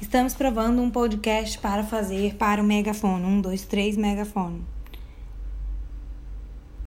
Estamos provando um podcast para fazer para o megafone. Um, dois, três, megafone.